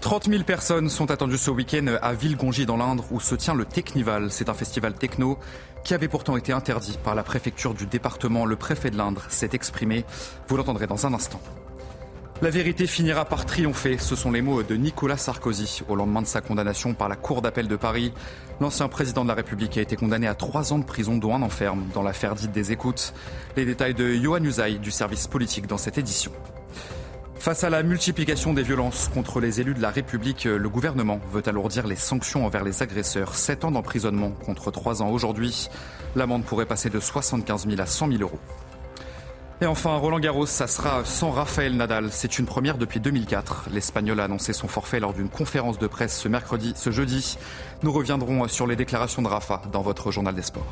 30 000 personnes sont attendues ce week-end à Villegongy dans l'Indre où se tient le Technival. C'est un festival techno qui avait pourtant été interdit par la préfecture du département. Le préfet de l'Indre s'est exprimé. Vous l'entendrez dans un instant. La vérité finira par triompher. Ce sont les mots de Nicolas Sarkozy au lendemain de sa condamnation par la Cour d'appel de Paris. L'ancien président de la République a été condamné à trois ans de prison, dont un enferme, dans l'affaire dite des écoutes. Les détails de Johan Usaï du service politique dans cette édition. Face à la multiplication des violences contre les élus de la République, le gouvernement veut alourdir les sanctions envers les agresseurs. Sept ans d'emprisonnement contre trois ans aujourd'hui. L'amende pourrait passer de 75 000 à 100 000 euros. Et enfin, Roland Garros, ça sera sans Raphaël Nadal. C'est une première depuis 2004. L'Espagnol a annoncé son forfait lors d'une conférence de presse ce mercredi, ce jeudi. Nous reviendrons sur les déclarations de Rafa dans votre journal des sports.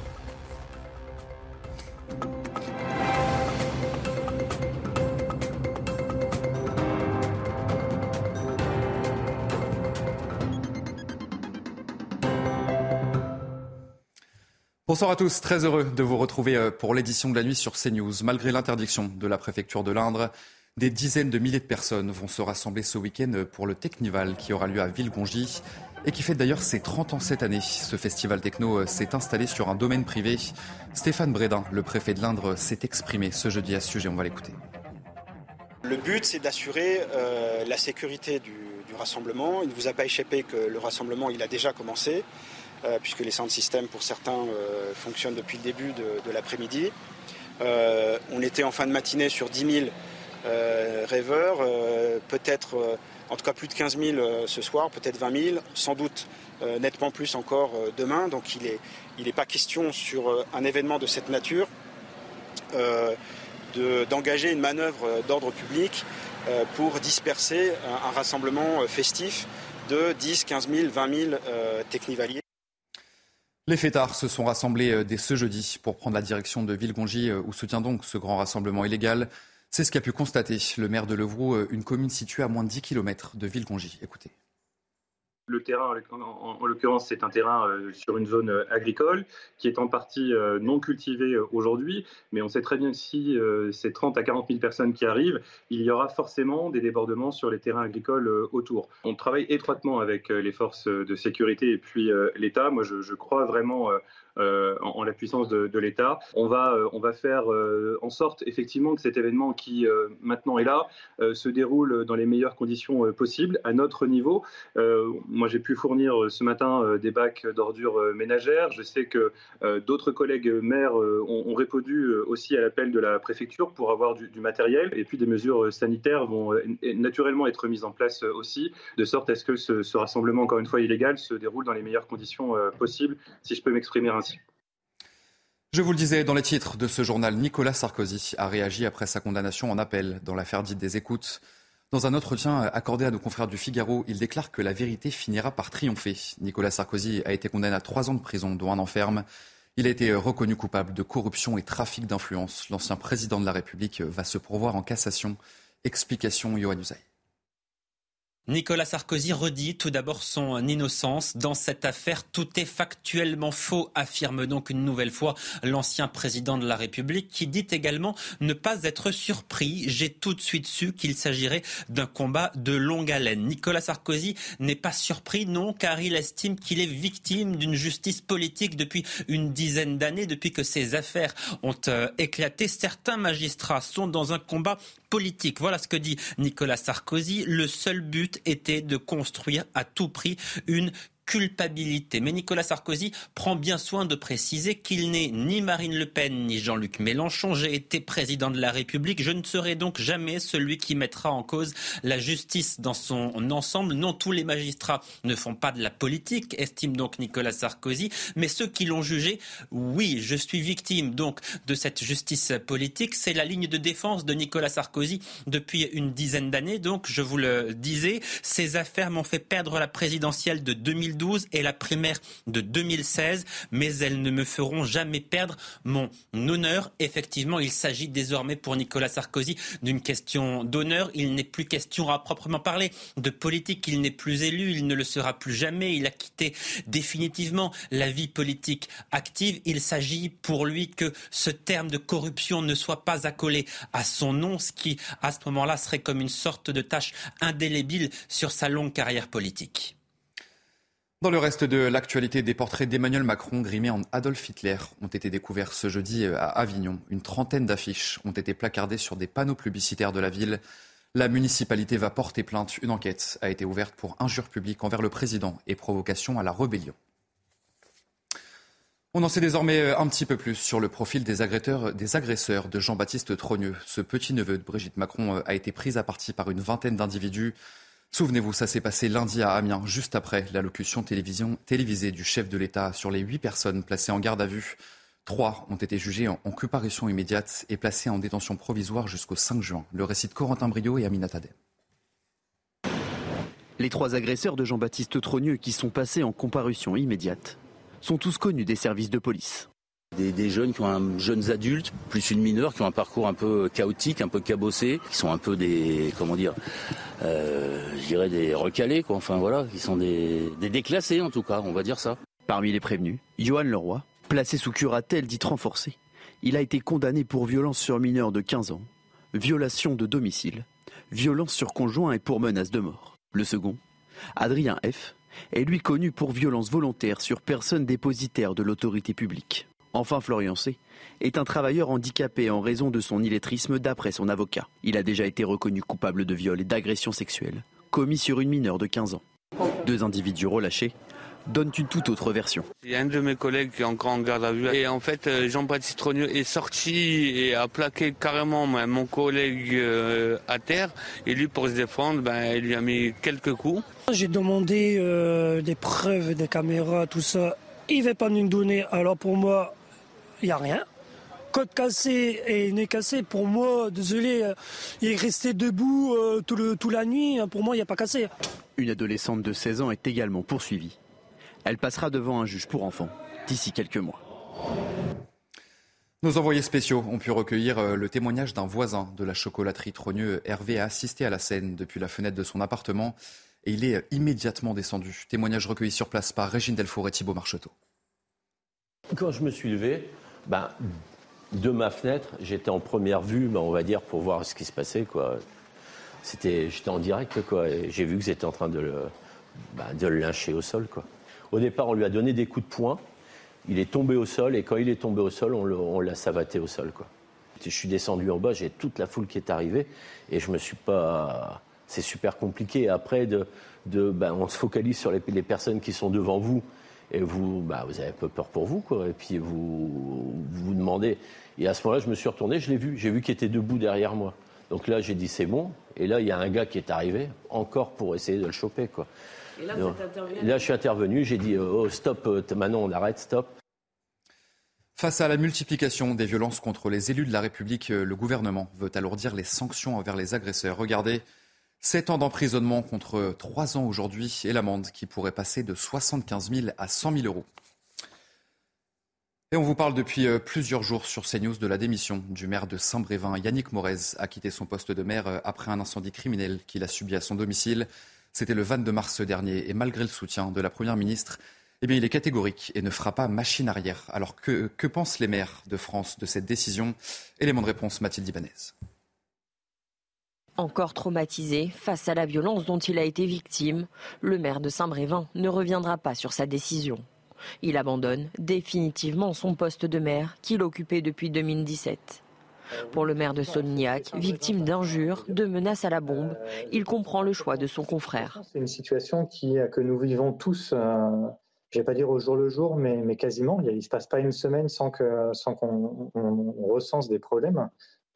Bonsoir à tous, très heureux de vous retrouver euh, pour l'édition de la nuit sur CNews. Malgré l'interdiction de la préfecture de l'Indre, des dizaines de milliers de personnes vont se rassembler ce week-end pour le Technival qui aura lieu à Villegongy et qui fait d'ailleurs ses 30 ans cette année. Ce festival techno euh, s'est installé sur un domaine privé. Stéphane Brédin, le préfet de l'Indre, s'est exprimé ce jeudi à ce sujet. On va l'écouter. Le but, c'est d'assurer euh, la sécurité du, du, rassemblement. Il ne vous a pas échappé que le rassemblement, il a déjà commencé. Euh, puisque les sound systems pour certains euh, fonctionnent depuis le début de, l'après-midi. Euh, on était en fin de matinée sur 10 000 rêveurs, peut-être en tout cas plus de 15 000 ce soir, peut-être 20 000, sans doute nettement plus encore demain. Donc il n'est il est pas question sur un événement de cette nature d'engager une manœuvre d'ordre public pour disperser un, rassemblement festif de 10, 15 000, 20 000 technivaliers. Les fêtards se sont rassemblés euh, dès ce jeudi pour prendre la direction de Villegongy euh, où se tient donc ce grand rassemblement illégal. C'est ce qu'a pu constater le maire de Levroux, euh, une commune située à moins de 10 km de Villegongy. Écoutez. Le terrain, en, l'occurrence, c'est un terrain euh, sur une zone euh, agricole qui est en partie euh, non cultivée aujourd'hui, mais on sait très bien que si c'est 30 à 40 000 personnes qui arrivent, il y aura forcément des débordements sur les terrains agricoles autour. On travaille étroitement avec les forces de sécurité et puis l'État. Moi, je, crois vraiment en, en, la puissance de, l'État. On va, euh, on va faire euh, en sorte effectivement que cet événement qui maintenant est là se déroule dans les meilleures conditions possibles à notre niveau. moi, j'ai pu fournir ce matin des bacs d'ordures ménagères. Je sais que d'autres collègues maires ont, répondu aussi à l'appel de la préfecture pour avoir du, matériel. Et puis des mesures sanitaires vont naturellement être mises en place aussi, de sorte à ce que ce rassemblement, encore une fois illégal, se déroule dans les meilleures conditions possibles, si je peux m'exprimer ainsi. Je vous le disais dans les titres de ce journal, Nicolas Sarkozy a réagi après sa condamnation en appel dans l'affaire dite des écoutes. Dans un entretien accordé à nos confrères du Figaro, il déclare que la vérité finira par triompher. Nicolas Sarkozy a été condamné à trois ans de prison, dont un enferme. Il a été reconnu coupable de corruption et trafic d'influence. L'ancien président de la République va se pourvoir en cassation. Explication Yohann Usaï. Nicolas Sarkozy redit tout d'abord son innocence. Dans cette affaire, tout est factuellement faux, affirme donc une nouvelle fois l'ancien président de la République, qui dit également ne pas être surpris. J'ai tout de suite su qu'il s'agirait d'un combat de longue haleine. Nicolas Sarkozy n'est pas surpris, non, car il estime qu'il est victime d'une justice politique depuis une dizaine d'années, depuis que ces affaires ont euh, éclaté. Certains magistrats sont dans un combat politique. Voilà ce que dit Nicolas Sarkozy. Le seul but était de construire à tout prix une culpabilité. Mais Nicolas Sarkozy prend bien soin de préciser qu'il n'est ni Marine Le Pen ni Jean-Luc Mélenchon. J'ai été président de la République. Je ne serai donc jamais celui qui mettra en cause la justice dans son ensemble. Non, tous les magistrats ne font pas de la politique, estime donc Nicolas Sarkozy. Mais ceux qui l'ont jugé, oui, je suis victime donc de cette justice politique. C'est la ligne de défense de Nicolas Sarkozy depuis une dizaine d'années. Donc, je vous le disais, ces affaires m'ont fait perdre la présidentielle de 2012 et la primaire de 2016, mais elles ne me feront jamais perdre mon honneur. Effectivement, il s'agit désormais pour Nicolas Sarkozy d'une question d'honneur. Il n'est plus question à proprement parler de politique. Il n'est plus élu, il ne le sera plus jamais. Il a quitté définitivement la vie politique active. Il s'agit pour lui que ce terme de corruption ne soit pas accolé à son nom, ce qui, à ce moment-là, serait comme une sorte de tâche indélébile sur sa longue carrière politique. Dans le reste de l'actualité, des portraits d'Emmanuel Macron grimés en Adolf Hitler ont été découverts ce jeudi à Avignon. Une trentaine d'affiches ont été placardées sur des panneaux publicitaires de la ville. La municipalité va porter plainte. Une enquête a été ouverte pour injure publique envers le président et provocation à la rébellion. On en sait désormais un petit peu plus sur le profil des agresseurs, de Jean-Baptiste Trogneux. Ce petit-neveu de Brigitte Macron a été pris à partie par une vingtaine d'individus. Souvenez-vous, ça s'est passé lundi à Amiens, juste après l'allocution télévisée du chef de l'État sur les huit personnes placées en garde à vue. Trois ont été jugés en, comparution immédiate et placés en détention provisoire jusqu'au 5 juin. Le récit de Corentin Brio et Amina Tadem. Les trois agresseurs de Jean-Baptiste Trogneux qui sont passés en comparution immédiate sont tous connus des services de police. Des, jeunes qui ont un, jeunes adultes, plus une mineure, qui ont un parcours un peu chaotique, un peu cabossé, qui sont un peu des, comment dire, euh, je dirais des recalés, quoi. Enfin voilà, qui sont des, des déclassés en tout cas, on va dire ça. Parmi les prévenus, Johan Leroy, placé sous curatelle dite renforcée. Il a été condamné pour violence sur mineur de 15 ans, violation de domicile, violence sur conjoint et pour menace de mort. Le second, Adrien F., est lui connu pour violence volontaire sur personne dépositaire de l'autorité publique. Enfin, Florian C. est un travailleur handicapé en raison de son illettrisme d'après son avocat. Il a déjà été reconnu coupable de viol et d'agression sexuelle, commis sur une mineure de 15 ans. Deux individus relâchés donnent une toute autre version. Il y a un de mes collègues qui est encore en garde à vue. Et en fait, euh, Jean-Baptiste Trogneux est sorti et a plaqué carrément mon collègue euh, à terre. Et lui, pour se défendre, ben, il lui a mis quelques coups. J'ai demandé euh, des preuves, des caméras, tout ça. Il ne veut pas nous donner. Alors pour moi, il n'y a rien. Côte cassé et nez cassé, pour moi, désolé, euh, il est resté debout euh, tout le, toute la nuit. Pour moi, il n'y a pas cassé. Une adolescente de 16 ans est également poursuivie. Elle passera devant un juge pour enfants d'ici quelques mois. Nos envoyés spéciaux ont pu recueillir euh, le témoignage d'un voisin de la chocolaterie Trogneux. Hervé a assisté à la scène depuis la fenêtre de son appartement et il est immédiatement descendu. Témoignage recueilli sur place par Régine Delfour et Thibault Marcheteau. Quand je me suis levé, ben, de ma fenêtre, j'étais en première vue, ben, on va dire, pour voir ce qui se passait. Quoi. C'était, j'étais en direct, quoi, et j'ai vu que étaient en train de le, ben, de lyncher au sol. Quoi. Au départ, on lui a donné des coups de poing. Il est tombé au sol, et quand il est tombé au sol, on, l'a savaté au sol. Quoi. Je suis descendu en bas, j'ai toute la foule qui est arrivée, et je me suis pas. C'est super compliqué. Après, de, de, ben, on se focalise sur les personnes qui sont devant vous et vous, bah, vous avez un peu peur pour vous, quoi. Et puis vous vous demandez. Et à ce moment-là, je me suis retourné, je l'ai vu, j'ai vu qu'il était debout derrière moi. Donc là, j'ai dit c'est bon. Et là, il y a un gars qui est arrivé, encore pour essayer de le choper, quoi. Et là, vous êtes intervenu Là, je suis intervenu, j'ai dit oh stop, euh, maintenant on arrête, stop. Face à la multiplication des violences contre les élus de la République, euh, le gouvernement veut alourdir les sanctions envers les agresseurs. Regardez 7 ans d'emprisonnement contre 3 ans aujourd'hui et l'amende qui pourrait passer de 75 000 à 100 000 euros. Et on vous parle depuis euh, plusieurs jours sur CNews de la démission du maire de Saint-Brévin. Yannick Morez a quitté son poste de maire euh, après un incendie criminel qu'il a subi à son domicile. C'était le 22 mars dernier et malgré le soutien de la Première ministre, eh il est catégorique et ne fera pas machine arrière. Alors que, que pensent les maires de France de cette décision? Élément de réponse, Mathilde Ibanez. Encore traumatisé face à la violence dont il a été victime, le maire de Saint-Brévin ne reviendra pas sur sa décision. Il abandonne définitivement son poste de maire qu'il occupait depuis 2017. Pour le maire de Sonniac, victime d'injures, de menaces à la bombe, il comprend le choix de son confrère. C'est une situation qui, que nous vivons tous, euh, je vais pas dire au jour le jour, mais, quasiment. Il ne se passe pas une semaine sans qu'on sans recense des problèmes,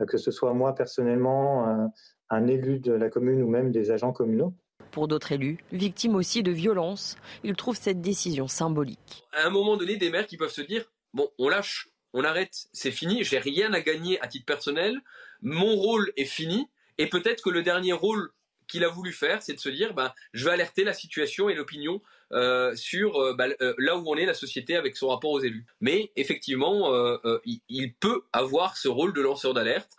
que ce soit moi personnellement, euh, un élu de la commune ou même des agents communaux. Pour d'autres élus, victimes aussi de violences, ils trouvent cette décision symbolique. À un moment donné, des maires qui peuvent se dire bon, on lâche, on arrête, c'est fini, j'ai rien à gagner à titre personnel, mon rôle est fini, et peut-être que le dernier rôle qu'il a voulu faire, c'est de se dire ben, je vais alerter la situation et l'opinion euh, sur euh, bah, euh, là où on est la société avec son rapport aux élus. Mais effectivement, il, il, peut avoir ce rôle de lanceur d'alerte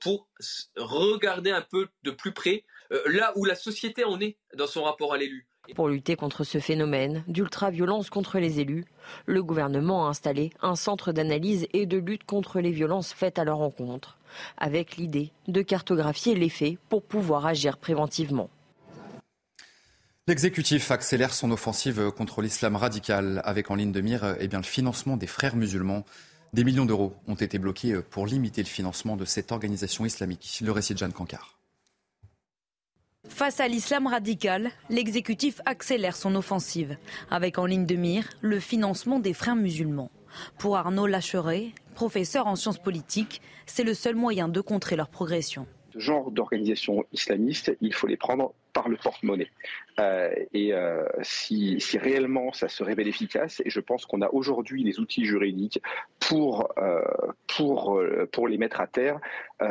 pour regarder un peu de plus près là où la société en est dans son rapport à l'élu. Pour lutter contre ce phénomène d'ultra-violence contre les élus, le gouvernement a installé un centre d'analyse et de lutte contre les violences faites à leur encontre, avec l'idée de cartographier les faits pour pouvoir agir préventivement. L'exécutif accélère son offensive contre l'islam radical avec en ligne de mire eh bien, le financement des frères musulmans. Des millions d'euros ont été bloqués pour limiter le financement de cette organisation islamique. Le récit de Jeanne Cancard. Face à l'islam radical, l'exécutif accélère son offensive, avec en ligne de mire le financement des frères musulmans. Pour Arnaud Lacheret, professeur en sciences politiques, c'est le seul moyen de contrer leur progression. Ce genre d'organisation islamiste, il faut les prendre par le porte-monnaie. Euh, et euh, si, réellement ça se révèle efficace, et je pense qu'on a aujourd'hui les outils juridiques pour, euh, pour, pour les mettre à terre,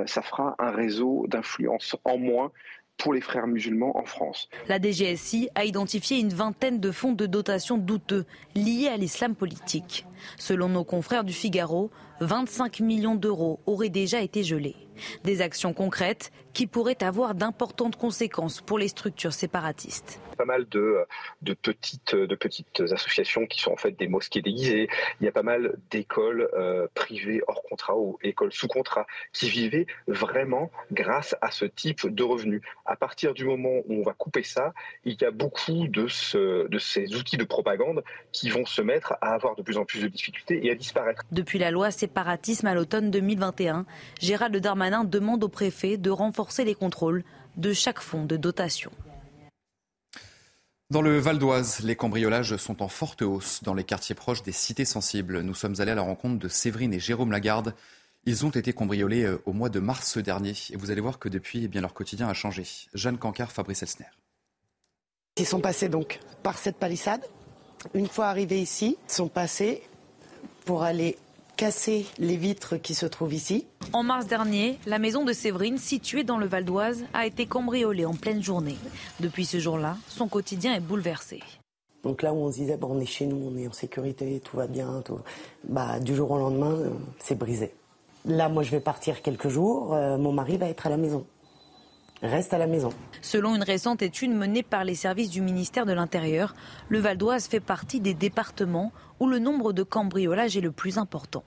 ça fera un réseau d'influence en moins pour les frères musulmans en France. La DGSI a identifié une vingtaine de fonds de dotation douteux liés à l'islam politique. Selon nos confrères du Figaro, 25 millions d'euros auraient déjà été gelés. Des actions concrètes qui pourraient avoir d'importantes conséquences pour les structures séparatistes. Pas mal de, de, petites, de petites associations qui sont en fait des mosquées déguisées. Il y a pas mal d'écoles euh, privées hors contrat ou écoles sous contrat qui vivaient vraiment grâce à ce type de revenus. À partir du moment où on va couper ça, il y a beaucoup de, ce, de ces outils de propagande qui vont se mettre à avoir de plus en plus de difficultés et à disparaître. Depuis la loi séparatisme à l'automne 2021, Gérald Darmanin demande au préfet de renforcer les contrôles de chaque fonds de dotation. Dans le Val d'Oise, les cambriolages sont en forte hausse dans les quartiers proches des cités sensibles. Nous sommes allés à la rencontre de Séverine et Jérôme Lagarde. Ils ont été cambriolés euh, au mois de mars dernier et vous allez voir que depuis, eh bien, leur quotidien a changé. Jeanne Cancard, Fabrice Elsner. Ils sont passés donc par cette palissade. Une fois arrivés ici, ils sont passés pour aller casser les vitres qui se trouvent ici. En mars dernier, la maison de Séverine, située dans le Val d'Oise, a été cambriolée en pleine journée. Depuis ce jour-là, son quotidien est bouleversé. Donc là où on se disait, bon, on est chez nous, on est en sécurité, tout va bien, tout... Bah, du jour au lendemain, euh, c'est brisé. Là, moi, je vais partir quelques jours, euh, mon mari va être à la maison reste à la maison. Selon une récente étude menée par les services du ministère de l'Intérieur, le Val d'Oise fait partie des départements où le nombre de cambriolages est le plus important.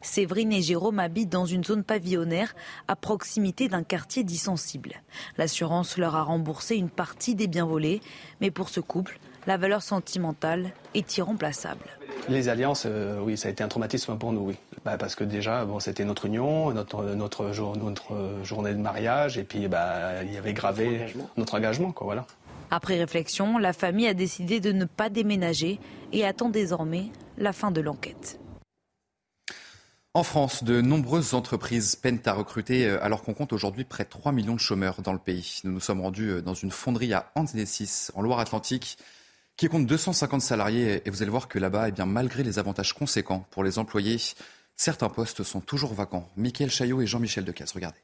Séverine et Jérôme habitent dans une zone pavillonnaire à proximité d'un quartier dit sensible. L'assurance leur a remboursé une partie des biens volés, mais pour ce couple, la valeur sentimentale est irremplaçable. Les alliances, euh, oui, ça a été un traumatisme pour nous, oui. Bah, parce que déjà, bon, c'était notre union, notre, notre, journée de mariage, et puis bah, il y avait gravé notre engagement, quoi, voilà. Après réflexion, la famille a décidé de ne pas déménager et attend désormais la fin de l'enquête. En France, de nombreuses entreprises peinent à recruter euh, alors qu'on compte aujourd'hui près de 3 millions de chômeurs dans le pays. Nous nous sommes rendus euh, dans une fonderie à Annecy, en Loire-Atlantique, qui compte 250 salariés. Et vous allez voir que là-bas, eh bien, malgré les avantages conséquents pour les employés, certains postes sont toujours vacants. Michael Chaillot et Jean-Michel Decaze, regardez.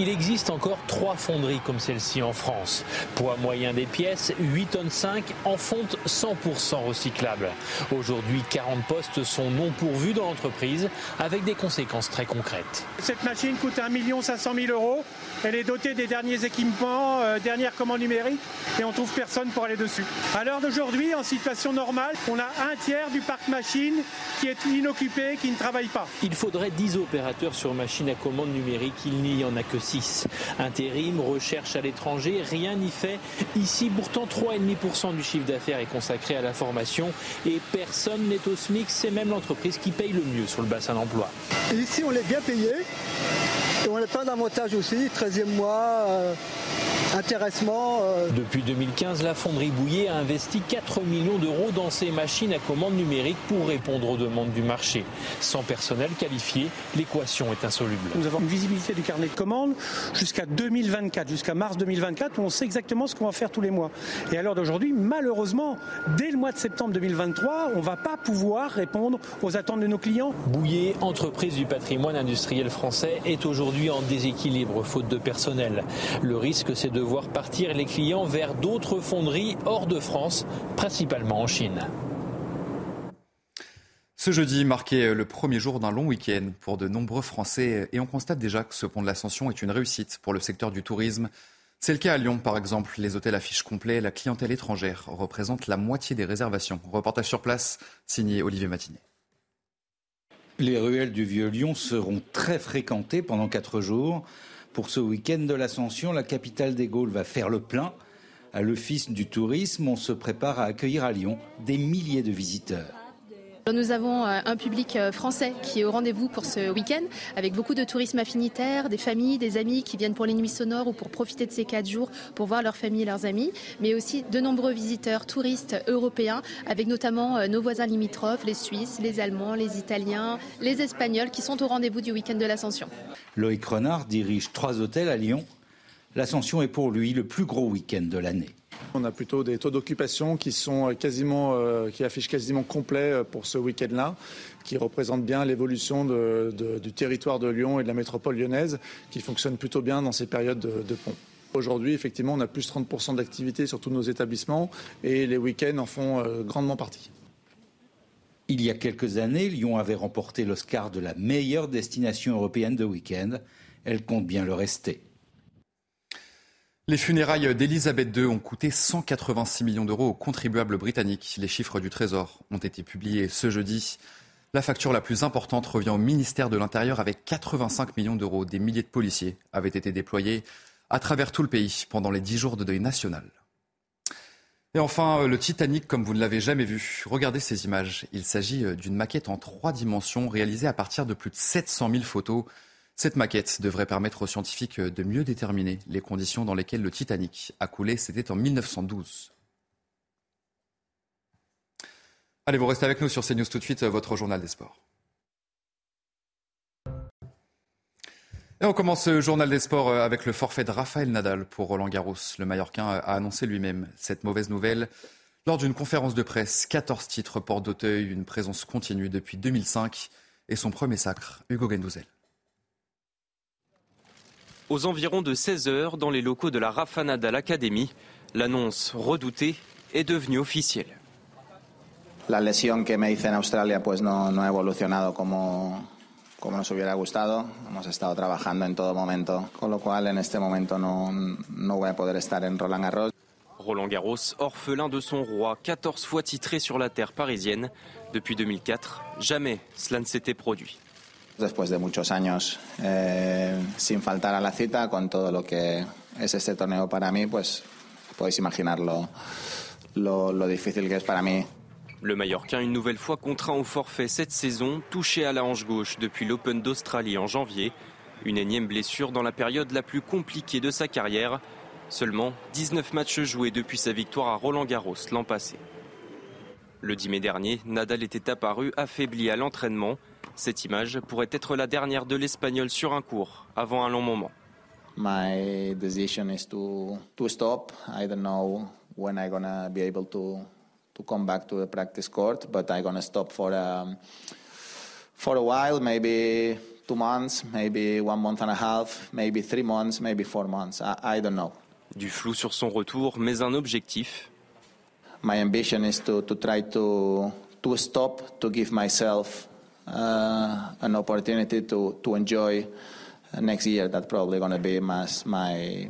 Il existe encore trois fonderies comme celle-ci en France. Poids moyen des pièces, 8 tonnes 5 en fonte 100% recyclable. Aujourd'hui, 40 postes sont non pourvus dans l'entreprise avec des conséquences très concrètes. Cette machine coûte 1 500 000 euros. Elle est dotée des derniers équipements, euh, dernières commandes numériques et on trouve personne pour aller dessus. À l'heure d'aujourd'hui, en situation normale, on a un tiers du parc machine qui est inoccupé, qui ne travaille pas. Il faudrait 10 opérateurs sur machine à commande numérique. Il n'y en a que 6. Intérim, recherche à l'étranger, rien n'y fait. Ici, pourtant, 3,5% du chiffre d'affaires est consacré à la formation et personne n'est au SMIC. C'est même l'entreprise qui paye le mieux sur le bassin d'emploi. Ici, on est bien payé. Et on a plein d'avantages aussi, 13e mois, euh, intéressement. euh. Depuis 2015, la fonderie Bouillet a investi 4 millions d'euros dans ses machines à commande numérique pour répondre aux demandes du marché. Sans personnel qualifié, l'équation est insoluble. Nous avons une visibilité du carnet de commandes jusqu'à 2024, jusqu'à mars 2024, où on sait exactement ce qu'on va faire tous les mois. Et à l'heure d'aujourd'hui, malheureusement, dès le mois de septembre 2023, on ne va pas pouvoir répondre aux attentes de nos clients. Bouillet, entreprise du patrimoine industriel français, est aujourd'hui en déséquilibre faute de personnel. Le risque, c'est de voir partir les clients vers d'autres fonderies hors de France, principalement en Chine. Ce jeudi marquait le premier jour d'un long week-end pour de nombreux Français et on constate déjà que ce pont de l'Ascension est une réussite pour le secteur du tourisme. C'est le cas à Lyon, par exemple. Les hôtels affichent complets. La clientèle étrangère représente la moitié des réservations. Reportage sur place, signé Olivier Matinet. Les ruelles du Vieux-Lyon seront très fréquentées pendant quatre jours. Pour ce week-end de l'Ascension, la capitale des Gaules va faire le plein. À l'Office du tourisme, on se prépare à accueillir à Lyon des milliers de visiteurs. Nous avons euh, un public euh, français qui est au rendez-vous pour ce week-end, avec beaucoup de tourisme affinitaire, des familles, des amis qui viennent pour les nuits sonores ou pour profiter de ces quatre jours pour voir leur famille et leurs amis, mais aussi de nombreux visiteurs touristes européens, avec notamment euh, nos voisins limitrophes, les Suisses, les Allemands, les Italiens, les Espagnols, qui sont au rendez-vous du week-end de l'Ascension. Loïc Renard dirige trois hôtels à Lyon. L'Ascension est pour lui le plus gros week-end de l'année. On a plutôt des taux d'occupation qui sont quasiment, euh, qui affichent quasiment complet euh, pour ce week-end-là, qui représentent bien l'évolution du territoire de Lyon et de la métropole lyonnaise, qui fonctionne plutôt bien dans ces périodes de, pont. Aujourd'hui, effectivement, on a plus 30% d'activité sur tous nos établissements et les week-ends en font euh, grandement partie. Il y a quelques années, Lyon avait remporté l'Oscar de la meilleure destination européenne de week-end. Elle compte bien le rester. Les funérailles d'Elisabeth II ont coûté 186 millions d'euros aux contribuables britanniques. Les chiffres du Trésor ont été publiés ce jeudi. La facture la plus importante revient au ministère de l'Intérieur avec 85 millions d'euros. Des milliers de policiers avaient été déployés à travers tout le pays pendant les dix jours de deuil national. Et enfin, le Titanic, comme vous ne l'avez jamais vu. Regardez ces images. Il s'agit d'une maquette en trois dimensions réalisée à partir de plus de 700 000 photos. Cette maquette devrait permettre aux scientifiques de mieux déterminer les conditions dans lesquelles le Titanic a coulé. C'était en 1912. Allez, vous restez avec nous sur CNews tout de suite, votre journal des sports. Et on commence ce journal des sports avec le forfait de Raphaël Nadal pour Roland Garros. Le Mallorquin a annoncé lui-même cette mauvaise nouvelle lors d'une conférence de presse. 14 titres portent d'Auteuil, une présence continue depuis 2005 et son premier sacre, Hugo Gendouzel. Aux environs de 16 heures, dans les locaux de la Rafa Nadal Academy, l'annonce redoutée est devenue officielle. La lesión que me hice en Australia pues no, no ha evolucionado como, como nos hubiera gustado. Hemos estado trabajando en todo momento, con lo cual en este momento no, no voy a poder estar en Roland Garros. Roland Garros, orphelin de son roi, 14 fois titré sur la terre parisienne. Depuis 2004, jamais cela ne s'était produit. Después de muchos años eh, sin faltar a la cita, con todo lo que es este torneo para mí, pues podéis imaginar lo, lo, lo difícil que es para mí. Le Mallorquin, une nouvelle fois contraint au forfait cette saison, touché à la hanche gauche depuis l'Open d'Australie en janvier. Une énième blessure dans la période la plus compliquée de sa carrière. Seulement 19 matchs joués depuis sa victoire à Roland Garros l'an passé. Le 10 mai dernier, Nadal était apparu affaibli à l'entraînement. Cette image pourrait être la dernière de l'Espagnol sur un court, avant un long moment. My decision is to, to stop. I don't know when I'm to be able to, to come back to the practice court, but I'm to stop for, um, for a while, maybe two months, maybe one month and a half, maybe three months, maybe four months. I, I don't know. Du flou sur son retour, mais un objectif. My ambition is to, to try to, to stop, to give myself uh, an opportunity to, to enjoy next year. That's probably going to be my, my,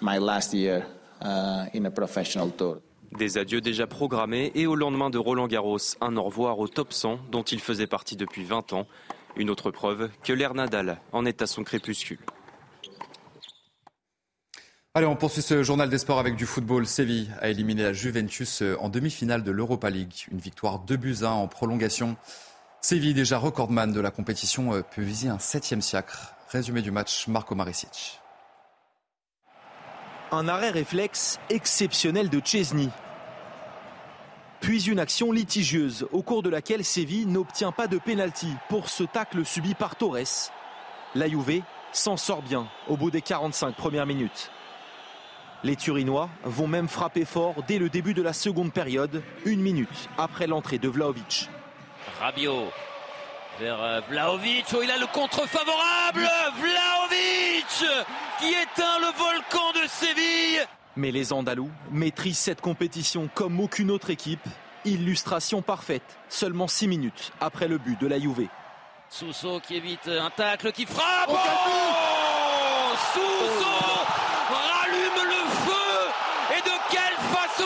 my last year uh, in a professional tour. Des adieux déjà programmés et au lendemain de Roland Garros, un au revoir au top 100 dont il faisait partie depuis 20 ans. Une autre preuve que l'ère Nadal en est à son crépuscule. Allez, on poursuit ce journal des sports avec du football. Séville a éliminé la Juventus euh, en demi-finale de l'Europa League. Une victoire 2 buts 1 en prolongation. Séville, déjà recordman de la compétition, peut viser un septième siècle. Résumé du match, Marco Maricic. Un arrêt réflexe exceptionnel de Chesney. Puis une action litigieuse au cours de laquelle Séville n'obtient pas de pénalty pour ce tacle subi par Torres. La Juve s'en sort bien au bout des 45 premières minutes. Les Turinois vont même frapper fort dès le début de la seconde période, une minute après l'entrée de Vlaovic. Rabiot vers euh, Vlaovic, oh, il a le contre favorable. Vlaovic qui éteint le volcan de Séville. Mais les Andalous maîtrisent cette compétition comme aucune autre équipe. Illustration parfaite, seulement 6 minutes après le but de la Juve. Sousso qui évite un tacle qui frappe. Oh Sousso rallume le feu Et de quelle façon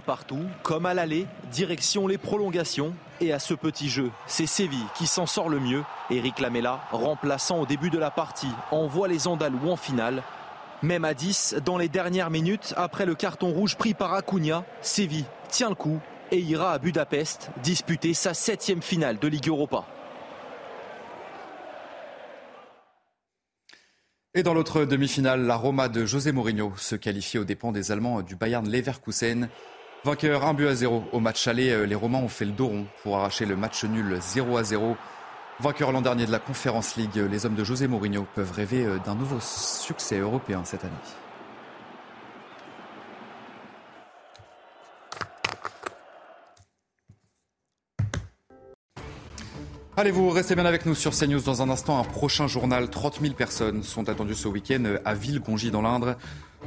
Partout, comme à l'aller, direction les prolongations. Et à ce petit jeu, c'est Séville qui s'en sort le mieux. Eric Lamela, remplaçant au début de la partie, envoie les Andalous en finale. Même à 10, dans les dernières minutes, après le carton rouge pris par Acuna, Séville tient le coup et ira à Budapest disputer sa septième finale de Ligue Europa. Et dans l'autre demi-finale, la Roma de José Mourinho se qualifie aux dépens des Allemands du Bayern Leverkusen. Vainqueur 1 but à 0 au match aller, les Romains ont fait le dos rond pour arracher le match nul 0 à 0. Vainqueur l'an dernier de la Conference League, les hommes de José Mourinho peuvent rêver d'un nouveau succès européen cette année. Allez, vous restez bien avec nous sur CNews. Dans un instant, un prochain journal. 30 000 personnes sont attendues ce week-end à Villegongy dans l'Indre,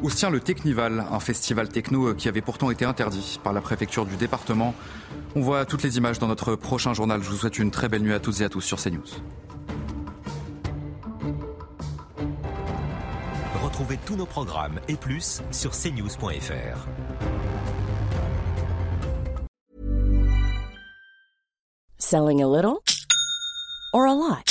où se tient le Technival, un festival techno qui avait pourtant été interdit par la préfecture du département. On voit toutes les images dans notre prochain journal. Je vous souhaite une très belle nuit à toutes et à tous sur CNews. Retrouvez tous nos programmes et plus sur cnews.fr. Selling a little or a lot?